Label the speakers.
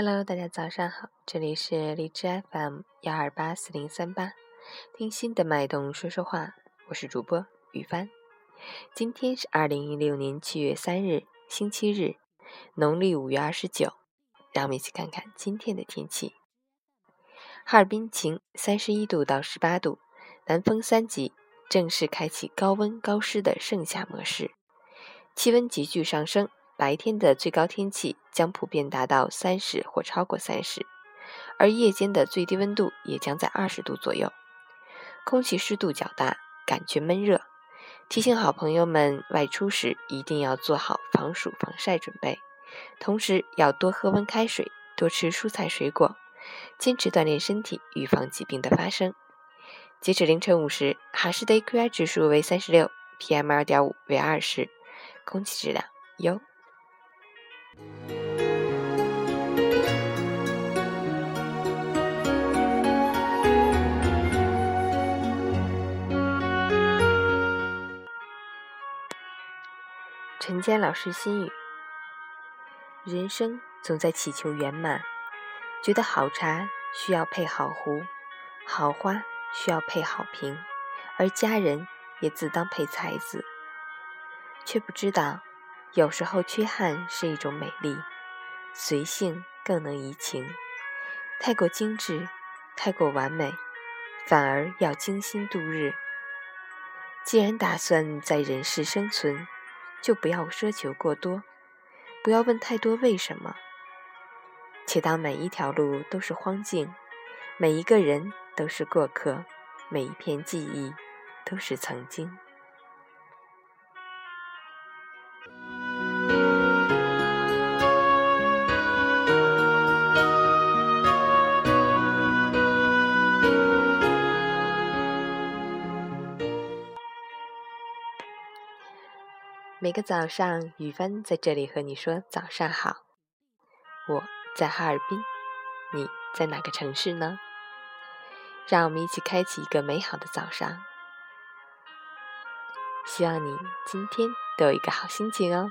Speaker 1: Hello，大家早上好，这里是荔枝 FM 幺二八四零三八，听心的脉动说说话，我是主播雨帆。今天是二零一六年七月三日，星期日，农历五月二十九。让我们一起看看今天的天气。哈尔滨晴，三十一度到十八度，南风三级，正式开启高温高湿的盛夏模式，气温急剧上升。白天的最高天气将普遍达到三十或超过三十，而夜间的最低温度也将在二十度左右。空气湿度较大，感觉闷热。提醒好朋友们外出时一定要做好防暑防晒准备，同时要多喝温开水，多吃蔬菜水果，坚持锻炼身体，预防疾病的发生。截止凌晨五时，哈市的 AQI 指数为三十六，PM 二点五为二十，空气质量优。陈坚老师心语：人生总在祈求圆满，觉得好茶需要配好壶，好花需要配好瓶，而佳人也自当配才子，却不知道。有时候缺憾是一种美丽，随性更能怡情。太过精致，太过完美，反而要精心度日。既然打算在人世生存，就不要奢求过多，不要问太多为什么。且当每一条路都是荒径，每一个人都是过客，每一片记忆都是曾经。每个早上，雨帆在这里和你说早上好。我在哈尔滨，你在哪个城市呢？让我们一起开启一个美好的早上。希望你今天都有一个好心情哦。